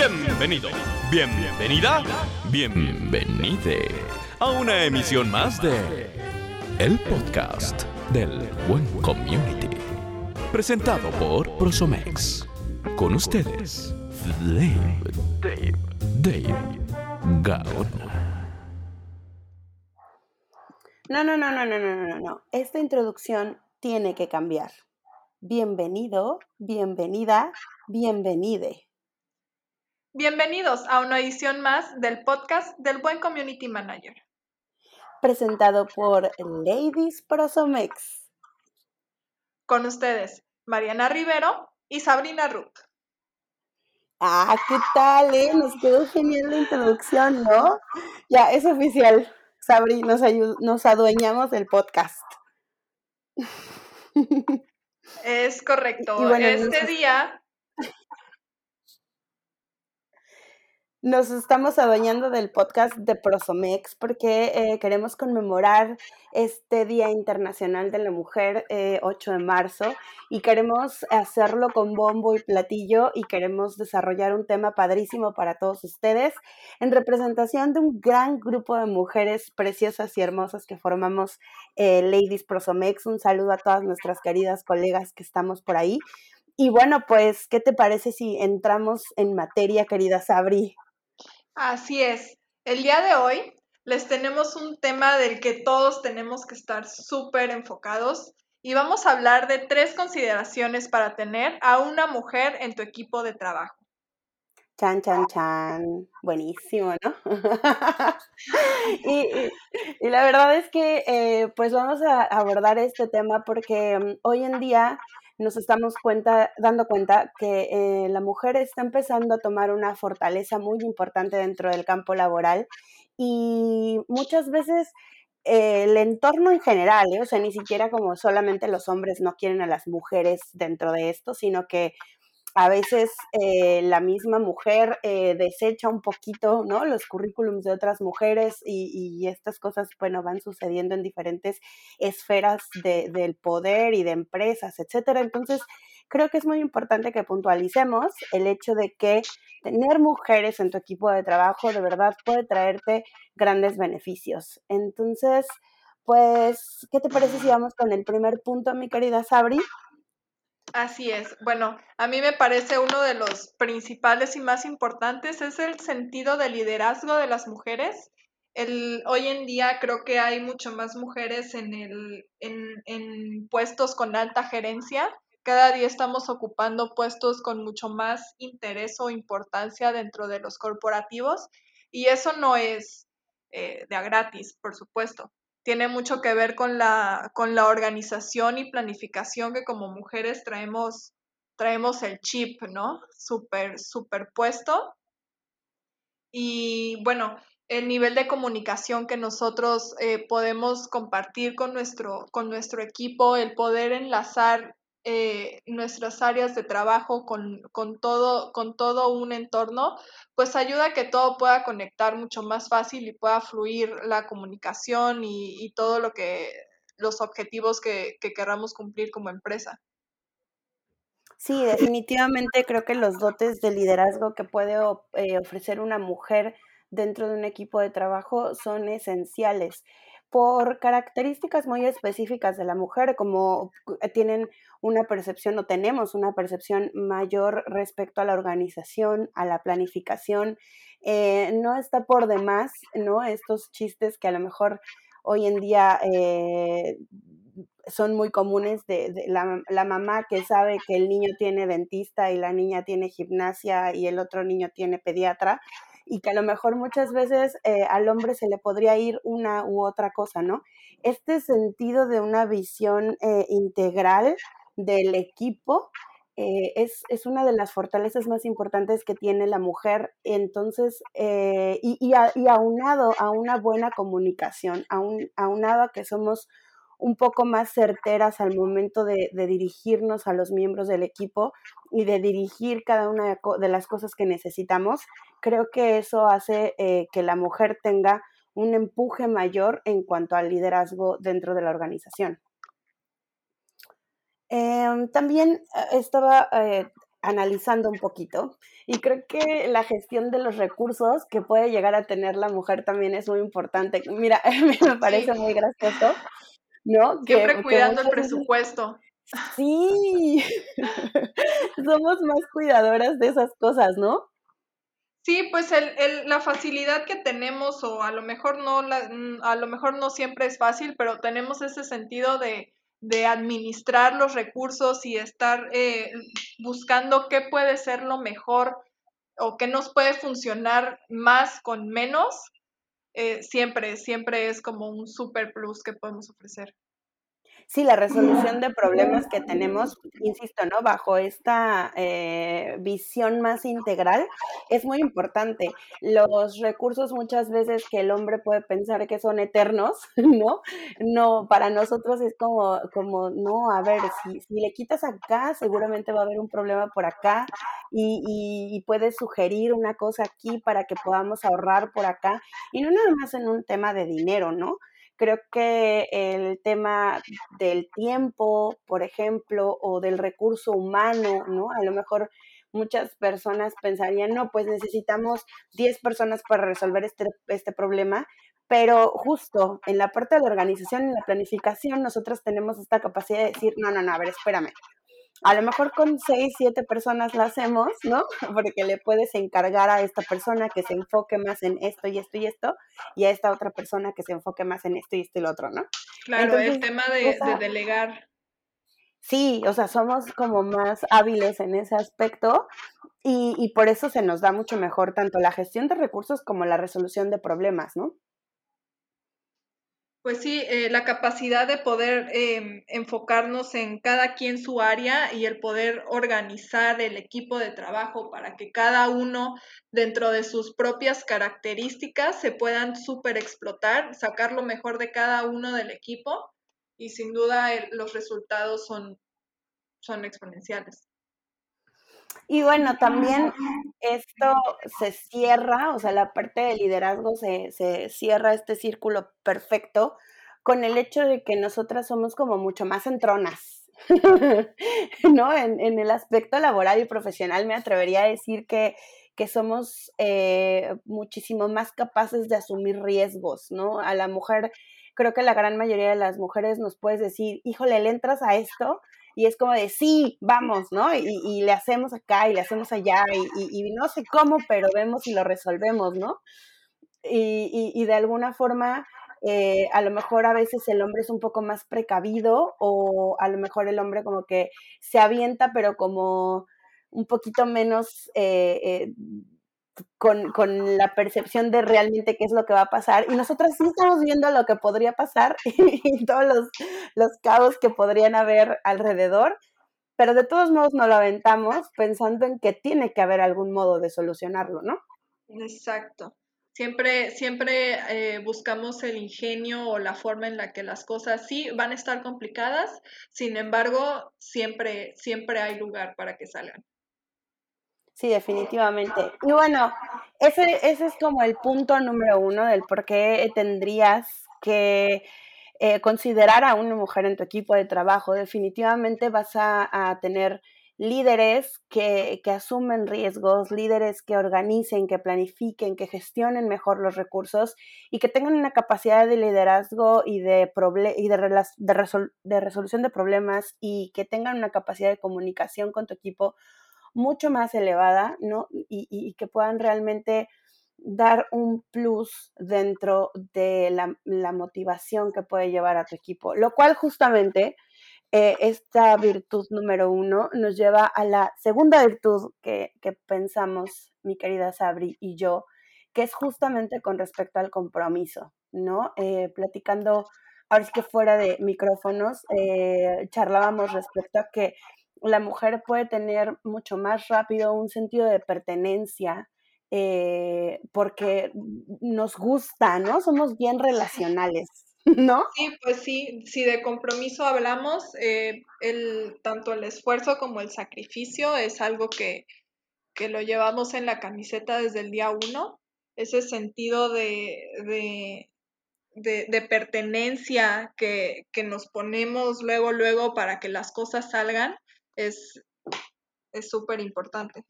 Bienvenido, bienvenida, bienvenide a una emisión más de El Podcast del Buen Community. Presentado por Prosomex. Con ustedes, Dave, Dave, Dave Gaona. No, no, no, no, no, no, no, no. Esta introducción tiene que cambiar. Bienvenido, bienvenida, bienvenide. Bienvenidos a una edición más del podcast del Buen Community Manager. Presentado por Ladies Prosomex. Con ustedes, Mariana Rivero y Sabrina Ruth. Ah, ¿qué tal, eh? Nos quedó genial la introducción, ¿no? Ya, es oficial. Sabri, nos, nos adueñamos del podcast. Es correcto. este día Nos estamos adueñando del podcast de Prosomex porque eh, queremos conmemorar este Día Internacional de la Mujer, 8 eh, de marzo, y queremos hacerlo con bombo y platillo y queremos desarrollar un tema padrísimo para todos ustedes en representación de un gran grupo de mujeres preciosas y hermosas que formamos eh, Ladies Prosomex. Un saludo a todas nuestras queridas colegas que estamos por ahí. Y bueno, pues, ¿qué te parece si entramos en materia, querida Sabri? Así es. El día de hoy les tenemos un tema del que todos tenemos que estar súper enfocados y vamos a hablar de tres consideraciones para tener a una mujer en tu equipo de trabajo. Chan, chan, chan. Buenísimo, ¿no? y, la verdad es que eh, pues vamos a abordar este tema porque mm, hoy en día nos estamos dando cuenta que eh, la mujer está empezando a tomar una fortaleza muy importante dentro del campo laboral y muchas veces eh, el entorno en general, ¿eh? o sea, ni siquiera como solamente los hombres no quieren a las mujeres dentro de esto, sino que a veces eh, la misma mujer eh, desecha un poquito, ¿no? Los currículums de otras mujeres y, estas cosas, bueno, van sucediendo en diferentes esferas del poder y de empresas, etcétera. Entonces, creo que es muy importante que puntualicemos el hecho de que tener mujeres en tu equipo de trabajo de verdad puede traerte grandes beneficios. Entonces, pues, ¿qué te parece si vamos con el primer punto, mi querida Sabri? Así es. Bueno, a mí me parece uno de los principales y más importantes es el sentido de liderazgo de las mujeres. El, hoy en día creo que hay mucho más mujeres en, el, en, en puestos con alta gerencia. Cada día estamos ocupando puestos con mucho más interés o importancia dentro de los corporativos y eso no es eh, de a gratis, por supuesto tiene mucho que ver con la, con la organización y planificación que como mujeres traemos, traemos el chip, ¿no? Super, superpuesto. Y bueno, el nivel de comunicación que nosotros eh, podemos compartir con nuestro, con nuestro equipo, el poder enlazar eh, nuestras áreas de trabajo con, todo, con todo un entorno, pues ayuda a que todo pueda conectar mucho más fácil y pueda fluir la comunicación y, todo lo que los objetivos que, que queramos cumplir como empresa. Sí, definitivamente creo que los dotes de liderazgo que puede eh, ofrecer una mujer dentro de un equipo de trabajo son esenciales por características muy específicas de la mujer, como eh, tienen una percepción o tenemos una percepción mayor respecto a la organización, a la planificación. Eh, no está por demás, ¿no? Estos chistes que a lo mejor hoy en día eh, son muy comunes de, la, la, mamá que sabe que el niño tiene dentista y la niña tiene gimnasia y el otro niño tiene pediatra y que a lo mejor muchas veces eh, al hombre se le podría ir una u otra cosa, ¿no? Este sentido de una visión eh, integral del equipo eh, es, es, una de las fortalezas más importantes que tiene la mujer, entonces, y, y, y, aunado a una buena comunicación, aunado a que somos un poco más certeras al momento de, dirigirnos a los miembros del equipo y de dirigir cada una de las cosas que necesitamos, creo que eso hace eh, que la mujer tenga un empuje mayor en cuanto al liderazgo dentro de la organización. Em, también eh, estaba eh, analizando un poquito y creo que la gestión de los recursos que puede llegar a tener la mujer también es muy importante. Mira, me parece muy gracioso, ¿no? Siempre cuidando el presupuesto. Sí, somos más cuidadoras de esas cosas, ¿no? Sí, pues el, el, la facilidad que tenemos, o a lo mejor no, la, mm, a lo mejor no siempre es fácil, pero tenemos ese sentido de, de administrar los recursos y estar eh, buscando qué puede ser lo mejor o qué nos puede funcionar más con menos, eh, siempre, siempre es como un super plus que podemos ofrecer. Sí, la resolución de problemas que tenemos, insisto, ¿no? Bajo esta eh, visión más integral es muy importante. Los recursos muchas veces que el hombre puede pensar que son eternos, ¿no? No, para nosotros es como, como no, a ver, si, si le quitas acá, seguramente va a haber un problema por acá y, y, y puedes sugerir una cosa aquí para que podamos ahorrar por acá. Y no nada más en un tema de dinero, ¿no? Creo que el tema del tiempo, por ejemplo, o del recurso humano, ¿no? A lo mejor muchas personas pensarían, no, pues necesitamos 10 personas para resolver este, este problema, pero justo en la parte de la organización, en la planificación, nosotros tenemos esta capacidad de decir, no, no, no, a ver, espérame, a lo mejor con seis, siete personas la hacemos, ¿no? Porque le puedes encargar a esta persona que se enfoque más en esto y esto y esto, y a esta otra persona que se enfoque más en esto y esto y lo otro, ¿no? Claro, el tema de, de delegar. Sí, o sea, somos como más hábiles en ese aspecto y, y por eso se nos da mucho mejor tanto la gestión de recursos como la resolución de problemas, ¿no? Pues sí, eh, la capacidad de poder eh, enfocarnos en cada quien su área y el poder organizar el equipo de trabajo para que cada uno dentro de sus propias características se puedan súper explotar, sacar lo mejor de cada uno del equipo y sin duda los resultados son, son exponenciales. Y bueno, también esto se cierra, o sea, la parte de liderazgo se, se cierra este círculo perfecto con el hecho de que nosotras somos como mucho más entronas, ¿no? En, en, el aspecto laboral y profesional me atrevería a decir que, que somos eh, muchísimo más capaces de asumir riesgos, ¿no? A la mujer, creo que la gran mayoría de las mujeres nos puedes decir, híjole, le entras a esto y es como de, sí, vamos, ¿no? Y, y le hacemos acá y le hacemos allá y, no sé cómo, pero vemos y lo resolvemos, ¿no? Y, y de alguna forma, eh, a lo mejor a veces el hombre es un poco más precavido o a lo mejor el hombre como que se avienta, pero como un poquito menos... Eh, eh, con, con, la percepción de realmente qué es lo que va a pasar. Y nosotros sí estamos viendo lo que podría pasar y todos los, los caos que podrían haber alrededor, pero de todos modos no lo aventamos pensando en que tiene que haber algún modo de solucionarlo, ¿no? Exacto. Siempre, siempre eh, buscamos el ingenio o la forma en la que las cosas sí van a estar complicadas, sin embargo, siempre, siempre hay lugar para que salgan. Sí, definitivamente. Y bueno, ese, ese es como el punto número uno del por qué tendrías que eh, considerar a una mujer en tu equipo de trabajo. Definitivamente vas a, tener líderes que, que, asumen riesgos, líderes que organicen, que planifiquen, que gestionen mejor los recursos y que tengan una capacidad de liderazgo y de, y de, de, resol de resolución de problemas y que tengan una capacidad de comunicación con tu equipo mucho más elevada, ¿no? Y, que puedan realmente dar un plus dentro de la, motivación que puede llevar a tu equipo, lo cual justamente eh, esta virtud número uno nos lleva a la segunda virtud que, que, pensamos mi querida Sabri y yo, que es justamente con respecto al compromiso, ¿no? Eh, platicando, ahora es que fuera de micrófonos, eh, charlábamos respecto a que la mujer puede tener mucho más rápido un sentido de pertenencia eh, porque nos gusta, ¿no? Somos bien relacionales, ¿no? Sí, pues sí, si de compromiso hablamos, eh, el, tanto el esfuerzo como el sacrificio es algo que, que lo llevamos en la camiseta desde el día uno, ese sentido de, de, de, de pertenencia que, que nos ponemos luego, luego para que las cosas salgan es, súper importante.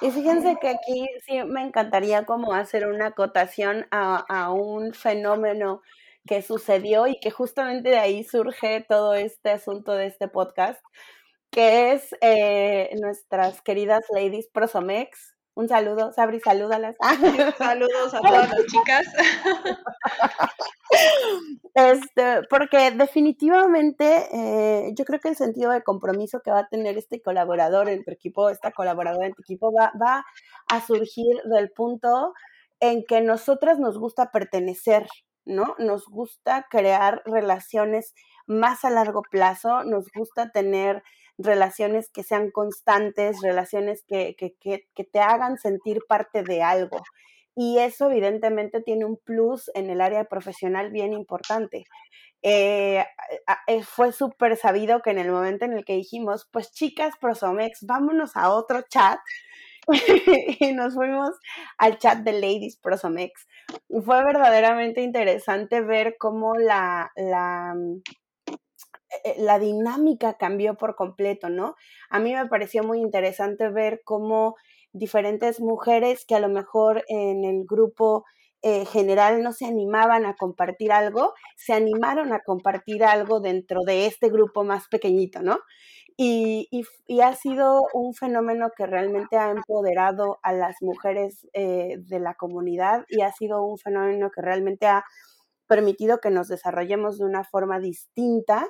Y fíjense que aquí sí me encantaría como hacer una acotación a, a, un fenómeno que sucedió y que justamente de ahí surge todo este asunto de este podcast, que es eh, nuestras queridas ladies prosomex. Un saludo, Sabri, salúdalas. Saludos a todas las chicas. Este, porque definitivamente eh, yo creo que el sentido de compromiso que va a tener este colaborador en tu equipo, esta colaboradora en tu equipo, va, va a surgir del punto en que nosotras nos gusta pertenecer, ¿no? Nos gusta crear relaciones más a largo plazo, nos gusta tener relaciones que sean constantes, relaciones que, que, que, te hagan sentir parte de algo. Y eso evidentemente tiene un plus en el área profesional bien importante. Eh, eh, fue súper sabido que en el momento en el que dijimos, pues chicas Prosomex, vámonos a otro chat, y nos fuimos al chat de Ladies Prosomex. Fue verdaderamente interesante ver cómo la, la, la dinámica cambió por completo, ¿no? A mí me pareció muy interesante ver cómo diferentes mujeres que a lo mejor en el grupo eh, general no se animaban a compartir algo, se animaron a compartir algo dentro de este grupo más pequeñito, ¿no? Y, y, ha sido un fenómeno que realmente ha empoderado a las mujeres eh, de la comunidad y ha sido un fenómeno que realmente ha permitido que nos desarrollemos de una forma distinta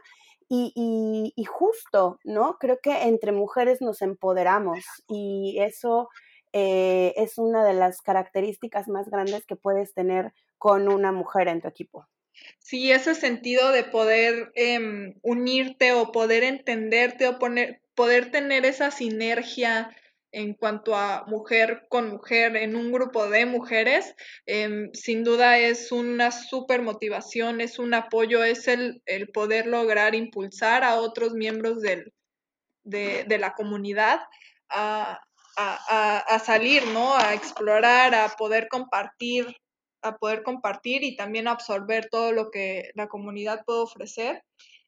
y, y, justo, ¿no? Creo que entre mujeres nos empoderamos y eso eh, es una de las características más grandes que puedes tener con una mujer en tu equipo. Sí, ese sentido de poder em, unirte o poder entenderte o poner, poder tener esa sinergia en cuanto a mujer con mujer en un grupo de mujeres, em, sin duda es una súper motivación, es un apoyo, es el, el, poder lograr impulsar a otros miembros del, de, de, la comunidad a, a, a, salir, ¿no? A explorar, a poder compartir, a poder compartir y también absorber todo lo que la comunidad puede ofrecer.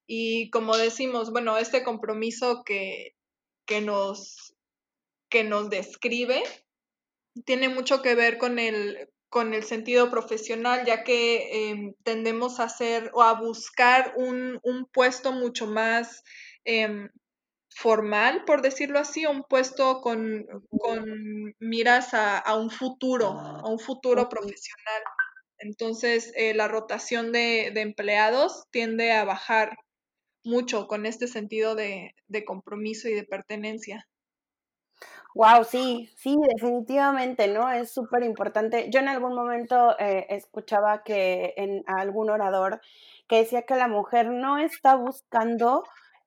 Y como decimos, bueno, este compromiso que, que nos que nos describe tiene mucho que ver con el, con el sentido profesional, ya que em, tendemos a hacer o a buscar un, un puesto mucho más eh, formal, por decirlo así, un puesto con, con miras a, a, un futuro, a un futuro profesional. Entonces, eh, la rotación de, de, empleados tiende a bajar mucho con este sentido de, de compromiso y de pertenencia. Wow, sí, sí, definitivamente, ¿no? Es súper importante. Yo en algún momento eh, escuchaba que en algún orador que decía que la mujer no está buscando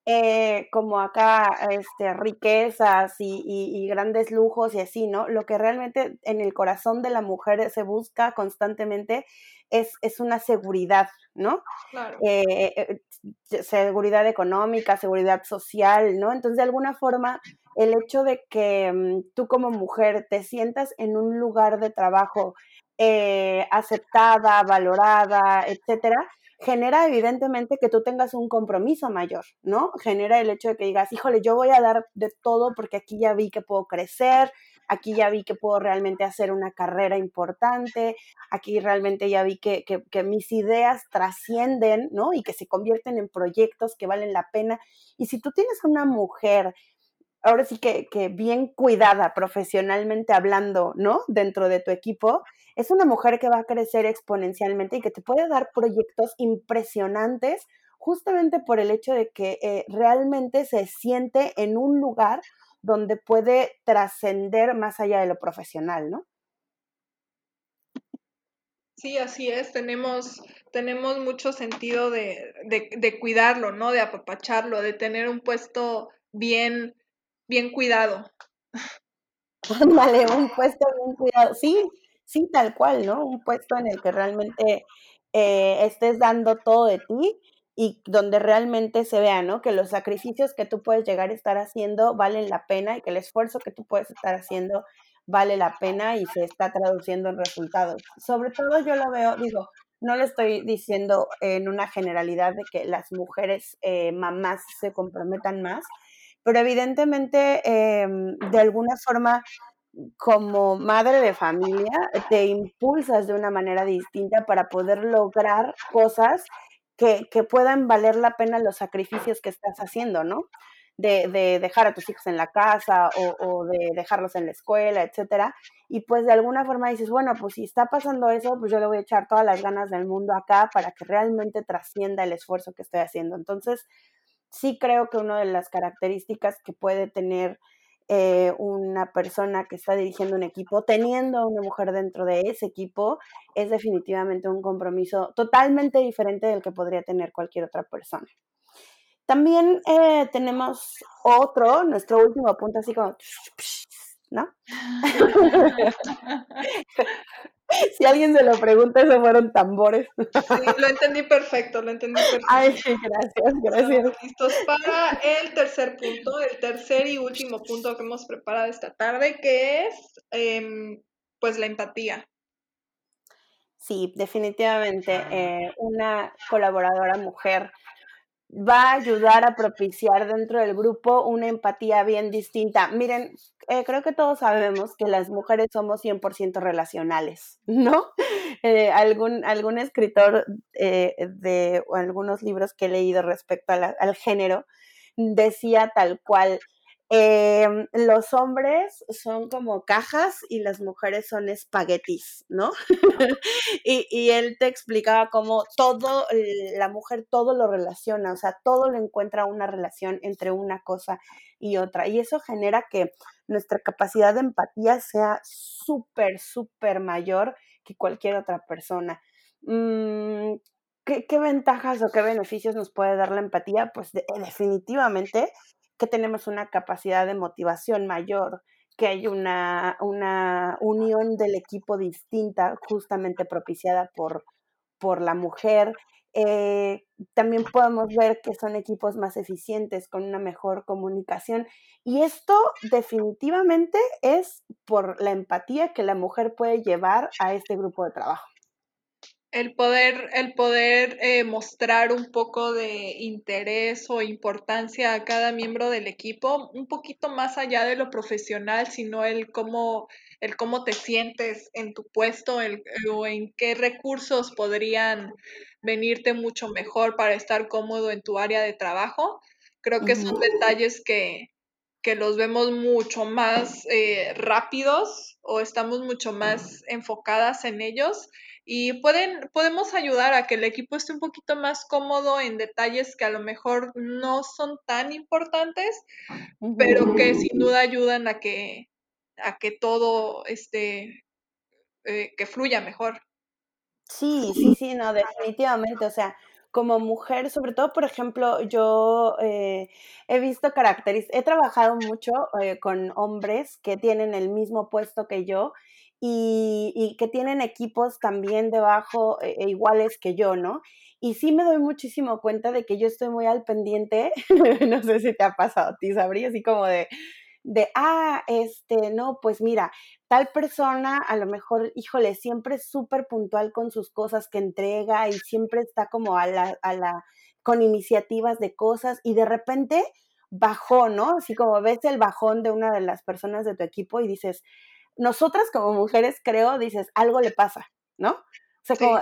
eh, como acá este, riquezas y, y, y, grandes lujos y así, ¿no? Lo que realmente en el corazón de la mujer se busca constantemente es, es una seguridad, ¿no? Claro. Eh, seguridad económica, seguridad social, ¿no? Entonces, de alguna forma, el hecho de que um, tú como mujer te sientas en un lugar de trabajo eh, aceptada, valorada, etcétera, genera evidentemente que tú tengas un compromiso mayor, ¿no? Genera el hecho de que digas, híjole, yo voy a dar de todo porque aquí ya vi que puedo crecer, aquí ya vi que puedo realmente hacer una carrera importante, aquí realmente ya vi que, que, que, mis ideas trascienden, ¿no? Y que se convierten en proyectos que valen la pena. Y si tú tienes una mujer, ahora sí que, que bien cuidada profesionalmente hablando, ¿no? Dentro de tu equipo, es una mujer que va a crecer exponencialmente y que te puede dar proyectos impresionantes justamente por el hecho de que eh, realmente se siente en un lugar donde puede trascender más allá de lo profesional, ¿no? Sí, así es. Tenemos, tenemos mucho sentido de, de, de cuidarlo, ¿no? De apapacharlo, de tener un puesto bien, bien cuidado. Ándale, un puesto bien cuidado. Sí, sí, tal cual, ¿no? Un puesto en el que realmente eh, estés dando todo de ti y donde realmente se vea, ¿no? Que los sacrificios que tú puedes llegar a estar haciendo valen la pena y que el esfuerzo que tú puedes estar haciendo vale la pena y se está traduciendo en resultados. Sobre todo yo lo veo, digo, no le estoy diciendo en una generalidad de que las mujeres eh, mamás se comprometan más, pero evidentemente em, de alguna forma como madre de familia te impulsas de una manera distinta para poder lograr cosas que, que puedan valer la pena los sacrificios que estás haciendo, ¿no? de, de, dejar a tus hijos en la casa o, o, de dejarlos en la escuela, etcétera. Y pues de alguna forma dices, bueno, pues si está pasando eso, pues yo le voy a echar todas las ganas del mundo acá para que realmente trascienda el esfuerzo que estoy haciendo. Entonces, sí creo que una de las características que puede tener eh, una persona que está dirigiendo un equipo, teniendo a una mujer dentro de ese equipo, es definitivamente un compromiso totalmente diferente del que podría tener cualquier otra persona. También eh, tenemos otro, nuestro último punto, así como, ¿no? si alguien se lo pregunta, esos fueron tambores. Sí, lo entendí perfecto, lo entendí perfecto. Ay, sí, gracias, gracias. Estamos listos para el tercer punto, el tercer y último punto que hemos preparado esta tarde, que es, eh, pues, la empatía. Sí, definitivamente, eh, una colaboradora mujer va a ayudar a propiciar dentro del grupo una empatía bien distinta. Miren, eh, creo que todos sabemos que las mujeres somos 100% relacionales, ¿no? Eh, algún, escritor eh, de algunos libros que he leído respecto al género decía tal cual, Em, los hombres son como cajas y las mujeres son espaguetis, ¿no? y, y, él te explicaba cómo todo, la mujer todo lo relaciona, o sea, todo lo encuentra una relación entre una cosa y otra. Y eso genera que nuestra capacidad de empatía sea súper, súper mayor que cualquier otra persona. Mm, ¿qué, ¿qué, ventajas o qué beneficios nos puede dar la empatía? Pues definitivamente que tenemos una capacidad de motivación mayor, que hay una, una unión del equipo distinta, justamente propiciada por, por la mujer. Eh, también podemos ver que son equipos más eficientes, con una mejor comunicación. Y esto definitivamente es por la empatía que la mujer puede llevar a este grupo de trabajo el poder, el poder eh, mostrar un poco de interés o importancia a cada miembro del equipo, un poquito más allá de lo profesional, sino el cómo, el cómo te sientes en tu puesto el, o en qué recursos podrían venirte mucho mejor para estar cómodo en tu área de trabajo. Creo que son detalles que, que los vemos mucho más eh, rápidos o estamos mucho más enfocadas en ellos y pueden, podemos ayudar a que el equipo esté un poquito más cómodo en detalles que a lo mejor no son tan importantes, pero que sin duda ayudan a que, a que todo esté, eh, que fluya mejor. Sí, sí, sí, no, definitivamente, o sea, como mujer, sobre todo, por ejemplo, yo eh, he visto características, he trabajado mucho eh, con hombres que tienen el mismo puesto que yo y, que tienen equipos también debajo e, e iguales que yo, ¿no? Y sí me doy muchísimo cuenta de que yo estoy muy al pendiente, no sé si te ha pasado a ti, así como de, de, ah, este, no, pues mira, tal persona a lo mejor, híjole, siempre es súper puntual con sus cosas que entrega y siempre está como a la, a la, con iniciativas de cosas y de repente bajó, ¿no? Así como ves el bajón de una de las personas de tu equipo y dices, nosotras como mujeres, creo, dices, algo le pasa, ¿no? O sea, como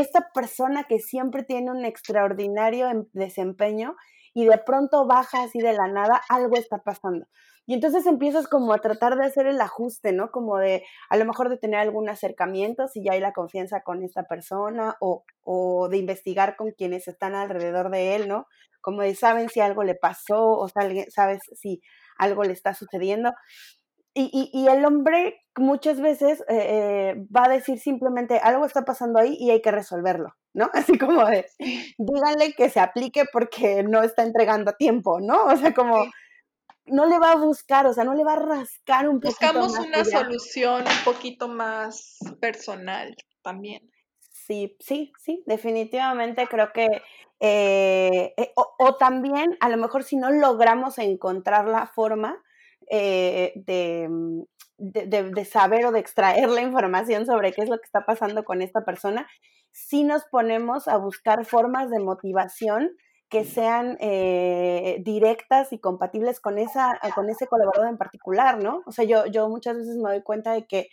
esta persona que siempre tiene un extraordinario em, desempeño y de pronto baja así de la nada, algo está pasando. Y entonces empiezas como a tratar de hacer el ajuste, ¿no? Como de, a lo mejor de tener algún acercamiento, si ya hay la confianza con esta persona, o, o de investigar con quienes están alrededor de él, ¿no? Como de, saben si algo le pasó, o sabes si algo le está sucediendo. Y, y, el hombre muchas veces eh, eh, va a decir simplemente algo está pasando ahí y hay que resolverlo, ¿no? Así como de, díganle que se aplique porque no está entregando tiempo, ¿no? O sea, como no le va a buscar, o sea, no le va a rascar un poquito Buscamos una solución un poquito más personal también. Sí, sí, sí, definitivamente creo que, eh, o también a lo mejor si no logramos encontrar la forma, eh, mm, de, de, saber o de extraer la información sobre qué es lo que está pasando con esta persona, si nos ponemos a buscar formas de motivación que sean eh, directas y compatibles con, esa, con ese colaborador en particular, ¿no? O sea, yo, yo muchas veces me doy cuenta de que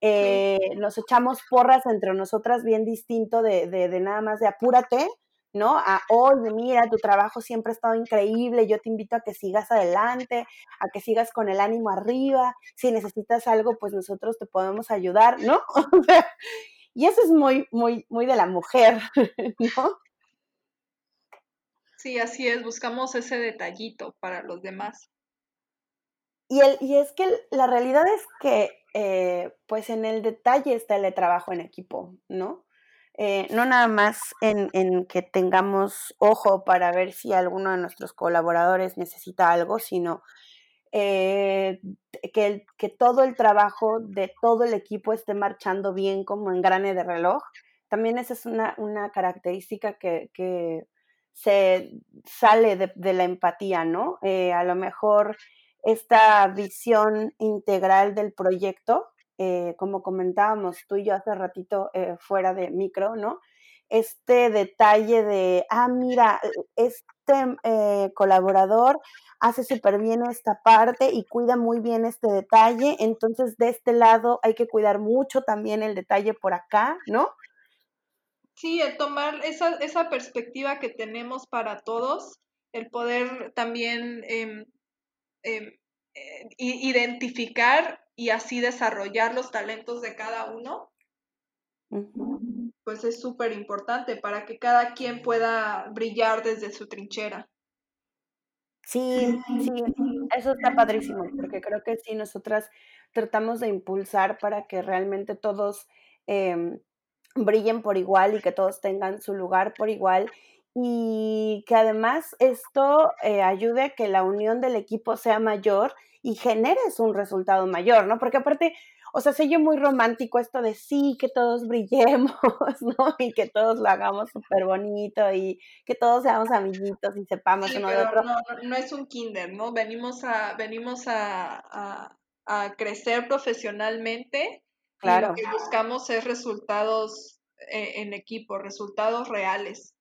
eh, nos echamos porras entre nosotras bien distinto de, de, de, nada más de apúrate, ¿no? A, oye, mira, tu trabajo siempre ha estado increíble, yo te invito a que sigas adelante, a que sigas con el ánimo arriba, si necesitas algo, pues nosotros te podemos ayudar, ¿no? y eso es muy, muy, muy de la mujer, ¿no? Sí, así es, buscamos ese detallito para los demás. Y, el, y es que la realidad es que, eh, pues en el detalle está el trabajo en equipo, ¿no? Eh, no nada más en, en, que tengamos ojo para ver si alguno de nuestros colaboradores necesita algo, sino eh, que, que, todo el trabajo de todo el equipo esté marchando bien como engrane de reloj. También esa es una, una característica que, se sale de, de la empatía, ¿no? Eh, a lo mejor esta visión integral del proyecto eh, como comentábamos tú y yo hace ratito eh, fuera de micro, ¿no? Este detalle de, ah, mira, este eh, colaborador hace súper bien esta parte y cuida muy bien este detalle, entonces de este lado hay que cuidar mucho también el detalle por acá, ¿no? Sí, el tomar esa, esa perspectiva que tenemos para todos, el poder también eh, eh, identificar y así desarrollar los talentos de cada uno, pues es súper importante para que cada quien pueda brillar desde su trinchera. Sí, sí, eso está padrísimo, porque creo que sí, nosotras tratamos de impulsar para que realmente todos eh, brillen por igual y que todos tengan su lugar por igual y que además esto eh, ayude a que la unión del equipo sea mayor y generes un resultado mayor, ¿no? Porque aparte, o sea, sé yo muy romántico esto de sí, que todos brillemos, ¿no? Y que todos lo hagamos súper bonito y que todos seamos amiguitos y sepamos sí, uno pero de otro. No, no es un kinder, ¿no? Venimos a, venimos a, a, a crecer profesionalmente. Claro. Y lo que buscamos es resultados eh, en equipo, resultados reales.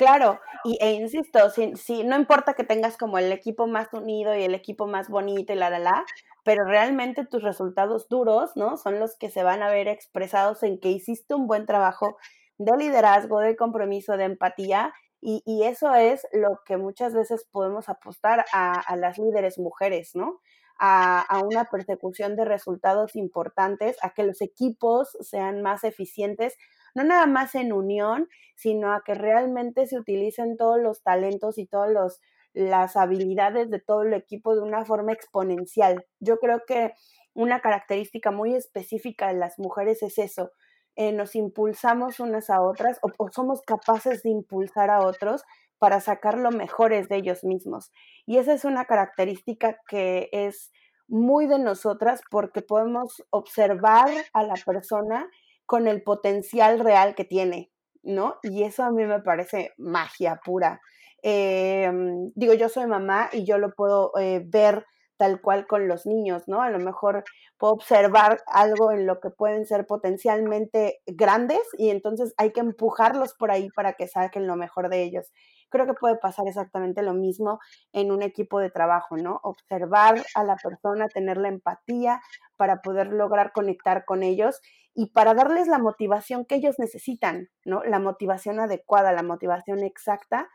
Claro, y, e insisto, si, no importa que tengas como el equipo más unido y el equipo más bonito y la, la, la, pero realmente tus resultados duros, ¿no? Son los que se van a ver expresados en que hiciste un buen trabajo de liderazgo, de compromiso, de empatía, y, eso es lo que muchas veces podemos apostar a, las líderes mujeres, ¿no? A, una persecución de resultados importantes, a que los equipos sean más eficientes, no nada más en unión, sino a que realmente se utilicen todos los talentos y todas las habilidades de todo el equipo de una forma exponencial. Yo creo que una característica muy específica de las mujeres es eso. Eh, nos impulsamos unas a otras o, o somos capaces de impulsar a otros para sacar lo mejores de ellos mismos. Y esa es una característica que es muy de nosotras porque podemos observar a la persona con el potencial real que tiene, ¿no? Y eso a mí me parece magia pura. Eh, digo, yo soy mamá y yo lo puedo eh, ver tal cual con los niños, ¿no? A lo mejor puedo observar algo en lo que pueden ser potencialmente grandes y entonces hay que empujarlos por ahí para que saquen lo mejor de ellos. Creo que puede pasar exactamente lo mismo en un equipo de trabajo, ¿no? Observar a la persona, tener la empatía para poder lograr conectar con ellos y para darles la motivación que ellos necesitan, ¿no? La motivación adecuada, la motivación exacta,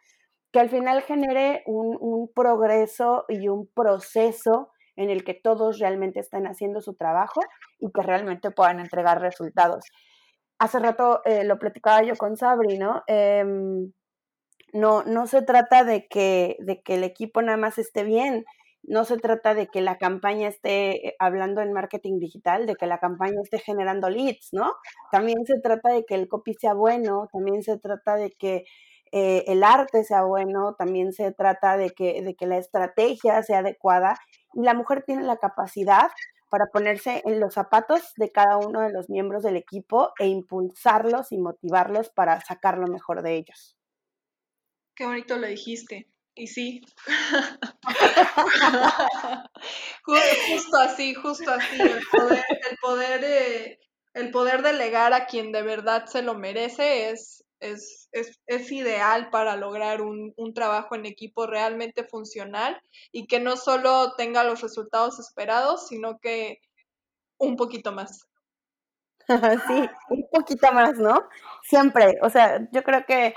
que al final genere un, progreso y un proceso en el que todos realmente estén haciendo su trabajo y que realmente puedan entregar resultados. Hace rato eh, lo platicaba yo con Sabri, ¿no? Eh, no, no se trata de que, de que el equipo nada más esté bien, no se trata de que la campaña esté eh, hablando en marketing digital, de que la campaña esté generando leads, ¿no? También se trata de que el copy sea bueno, también se trata de que eh, el arte sea bueno, también se trata de que, de que la estrategia sea adecuada y la mujer tiene la capacidad para ponerse en los zapatos de cada uno de los miembros del equipo e impulsarlos y motivarlos para sacar lo mejor de ellos. Qué bonito lo dijiste. Y sí. justo así, justo así. El poder, el poder, de, el poder delegar a quien de verdad se lo merece es, es, es, es ideal para lograr un, un, trabajo en equipo realmente funcional y que no solo tenga los resultados esperados, sino que un poquito más. sí, un poquito más, ¿no? Siempre, o sea, yo creo que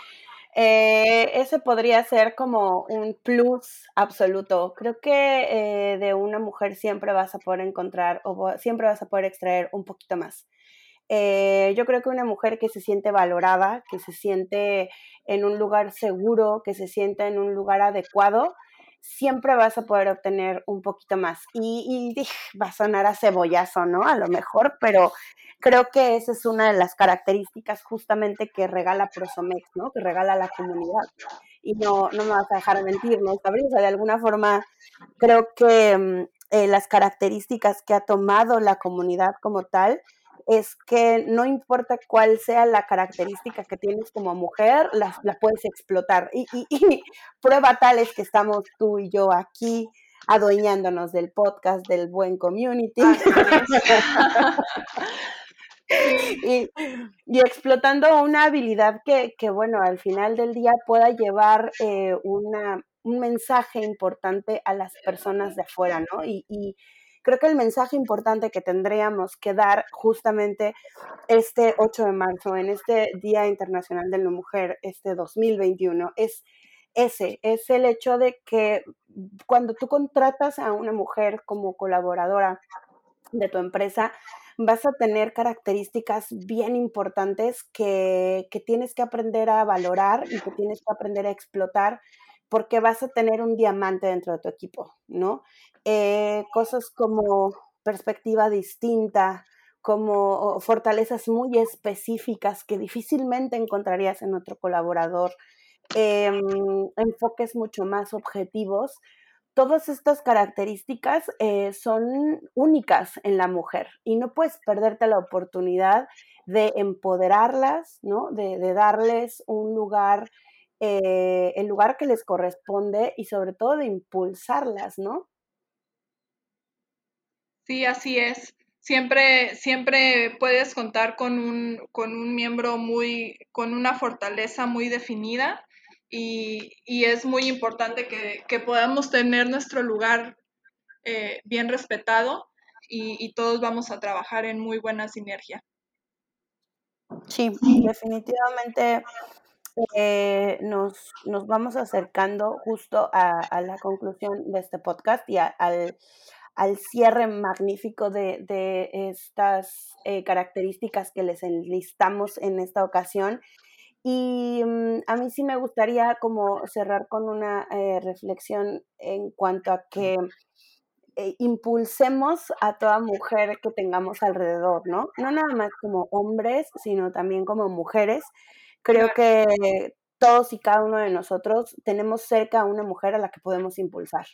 eh, ese podría ser como un plus absoluto. Creo que eh, de una mujer siempre vas a poder encontrar o siempre vas a poder extraer un poquito más. Eh, yo creo que una mujer que se siente valorada, que se siente en un lugar seguro, que se siente en un lugar adecuado, siempre vas a poder obtener un poquito más. Y, va a sonar a cebollazo, ¿no? A lo mejor, pero creo que esa es una de las características justamente que regala Prosomex, ¿no? Que regala la comunidad. Y no, no me vas a dejar de mentir, ¿no? de alguna forma, creo que mm, eh, las características que ha tomado la comunidad como tal es que no importa cuál sea la característica que tienes como mujer, la, la puedes explotar. Y, y, y, prueba tal es que estamos tú y yo aquí adueñándonos del podcast del buen community. y, y, explotando una habilidad que, que, bueno, al final del día pueda llevar eh, una, un mensaje importante a las personas de afuera, ¿no? Y creo que el mensaje importante que tendríamos que dar justamente este 8 de marzo, en este Día Internacional de la Mujer, este 2021, es ese, es el hecho de que cuando tú contratas a una mujer como colaboradora de tu empresa, vas a tener características bien importantes que, que, tienes que aprender a valorar y que tienes que aprender a explotar porque vas a tener un diamante dentro de tu equipo, ¿no? Eh, cosas como perspectiva distinta, como fortalezas muy específicas que difícilmente encontrarías en otro colaborador, em, enfoques mucho más objetivos. Todas estas características eh, son únicas en la mujer y no puedes perderte la oportunidad de empoderarlas, ¿no? de, de darles un lugar, eh, el lugar que les corresponde y sobre todo de impulsarlas, ¿no? Sí, así es. Siempre, siempre puedes contar con un, con un miembro muy, con una fortaleza muy definida y, y es muy importante que, que, podamos tener nuestro lugar eh, bien respetado y, y, todos vamos a trabajar en muy buena sinergia. Sí, definitivamente eh, nos, nos, vamos acercando justo a, a, la conclusión de este podcast y al al cierre magnífico de, de estas eh, características que les enlistamos en esta ocasión. Y um, a mí sí me gustaría como cerrar con una eh, reflexión en cuanto a que impulsemos a toda mujer que tengamos alrededor, ¿no? No nada más como hombres, sino también como mujeres. Creo que todos y cada uno de nosotros tenemos cerca a una mujer a la que podemos impulsar.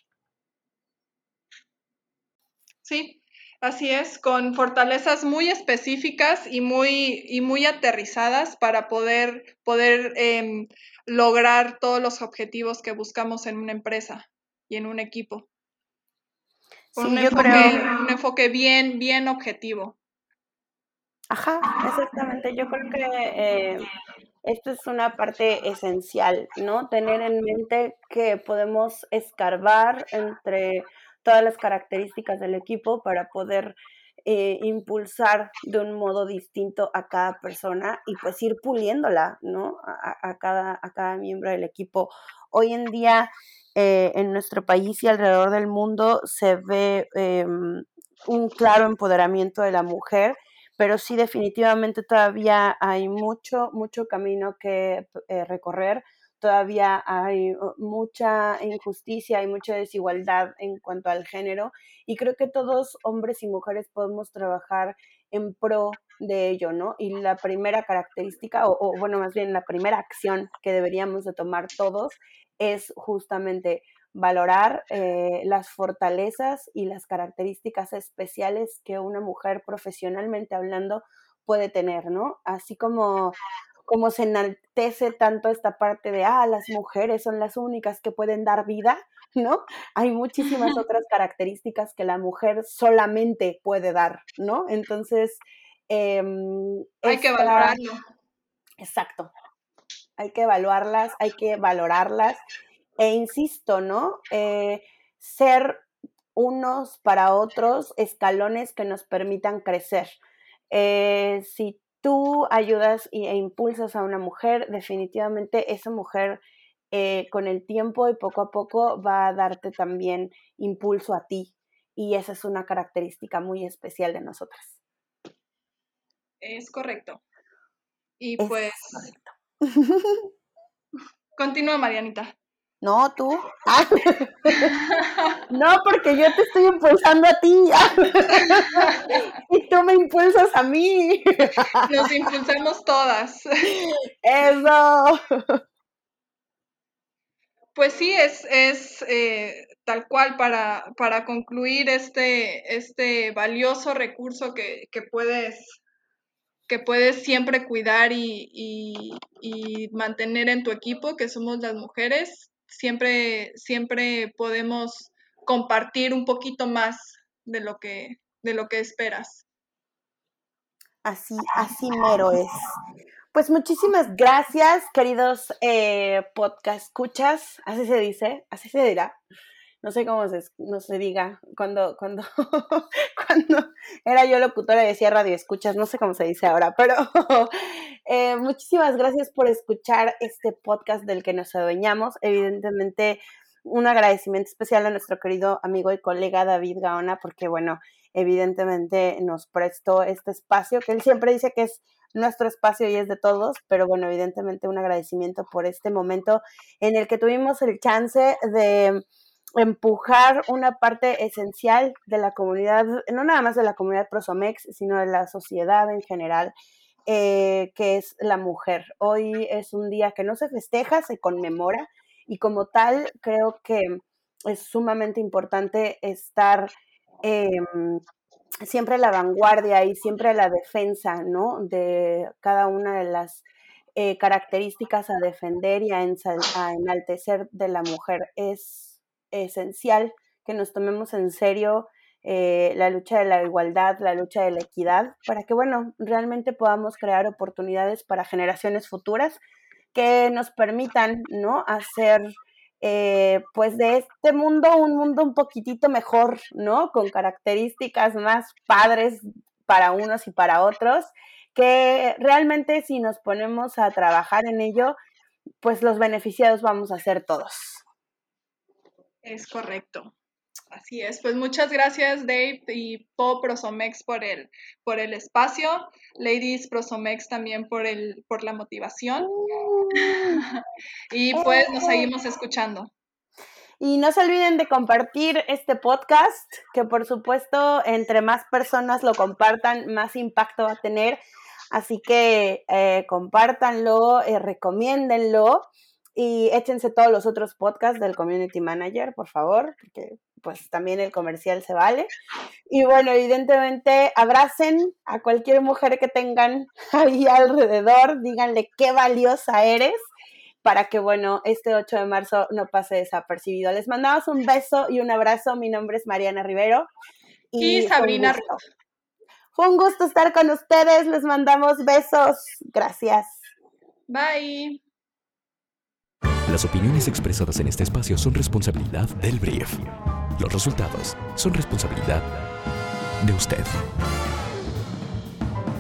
Sí, así es, con fortalezas muy específicas y muy, y muy aterrizadas para poder, poder eh, lograr todos los objetivos que buscamos en una empresa y en un equipo. Con sí, un, enfoque, creo... un enfoque bien, bien objetivo. Ajá, exactamente. Yo creo que eh, esto es una parte esencial, ¿no? Tener en mente que podemos escarbar entre todas las características del equipo para poder eh, impulsar de un modo distinto a cada persona y pues ir puliéndola, ¿no? A, cada, a cada miembro del equipo. Hoy en día eh, en nuestro país y alrededor del mundo se ve eh, un claro empoderamiento de la mujer, pero sí definitivamente todavía hay mucho, mucho camino que eh, recorrer todavía hay uh, mucha injusticia, hay mucha desigualdad en cuanto al género y creo que todos, hombres y mujeres, podemos trabajar en pro de ello, ¿no? Y la primera característica, o, o bueno, más bien la primera acción que deberíamos de tomar todos es justamente valorar eh, las fortalezas y las características especiales que una mujer profesionalmente hablando puede tener, ¿no? Así como como se enaltece tanto esta parte de, ah, las mujeres son las únicas que pueden dar vida, ¿no? Hay muchísimas otras características que la mujer solamente puede dar, ¿no? Entonces, eh, hay esta... que valorarlo. Exacto. hay que evaluarlas, hay que valorarlas. E insisto, ¿no? Eh, ser unos para otros escalones que nos permitan crecer. Eh, si tú ayudas e impulsas a una mujer, definitivamente esa mujer eh, con el tiempo y poco a poco va a darte también impulso a ti. Y esa es una característica muy especial de nosotras. Es correcto. Y pues... Continúa, Marianita. No, tú. Ah. no, porque yo te estoy impulsando a ti. y tú me impulsas a mí. Nos impulsamos todas. Eso. Pues sí, es, es eh, tal cual para, para concluir este, este valioso recurso que, que puedes que puedes siempre cuidar y, y, mantener en tu equipo, que somos las mujeres, siempre, siempre podemos compartir un poquito más de lo que, de lo que esperas. Así, así mero es. Pues muchísimas gracias, queridos eh, podcast escuchas, así se dice, así se dirá. No sé cómo se, no se diga, cuando, cuando, cuando era yo locutora y decía radio escuchas, no sé cómo se dice ahora, pero eh, muchísimas gracias por escuchar este podcast del que nos adueñamos. Evidentemente, un agradecimiento especial a nuestro querido amigo y colega David Gaona, porque bueno, evidentemente nos prestó este espacio, que él siempre dice que es nuestro espacio y es de todos, pero bueno, evidentemente un agradecimiento por este momento en el que tuvimos el chance de empujar una parte esencial de la comunidad, no nada más de la comunidad Prosomex, sino de la sociedad en general, eh, que es la mujer. Hoy es un día que no se festeja, se conmemora y como tal creo que es sumamente importante estar em, siempre a la vanguardia y siempre a la defensa, ¿no? De cada una de las eh, características a defender y a enaltecer de la mujer. Es esencial que nos tomemos en serio eh, la lucha de la igualdad, la lucha de la equidad, para que, bueno, realmente podamos crear oportunidades para generaciones futuras que nos permitan, ¿no? Hacer, eh, pues, de este mundo un mundo un poquitito mejor, ¿no? Con características más padres para unos y para otros, que realmente si nos ponemos a trabajar en ello, pues los beneficiados vamos a ser todos. Es correcto. Así es. Pues muchas gracias, Dave y Po Prosomex por el, por el espacio. Ladies Prosomex también por el, por la motivación. y pues nos seguimos escuchando. Y no se olviden de compartir este podcast, que por supuesto, entre más personas lo compartan, más impacto va a tener. Así que eh, compártanlo, eh, recomiéndenlo y échense todos los otros podcasts del Community Manager, por favor, porque pues también el comercial se vale. Y bueno, evidentemente abracen a cualquier mujer que tengan ahí alrededor, díganle qué valiosa eres para que, bueno, este 8 de marzo no pase desapercibido. Les mandamos un beso y un abrazo. Mi nombre es Mariana Rivero. Y, Sabrina Fue un gusto estar con ustedes. Les mandamos besos. Gracias. Bye. Las opiniones expresadas en este espacio son responsabilidad del brief. Los resultados son responsabilidad de usted.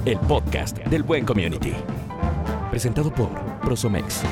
El podcast del Buen Community. Presentado por Prosomex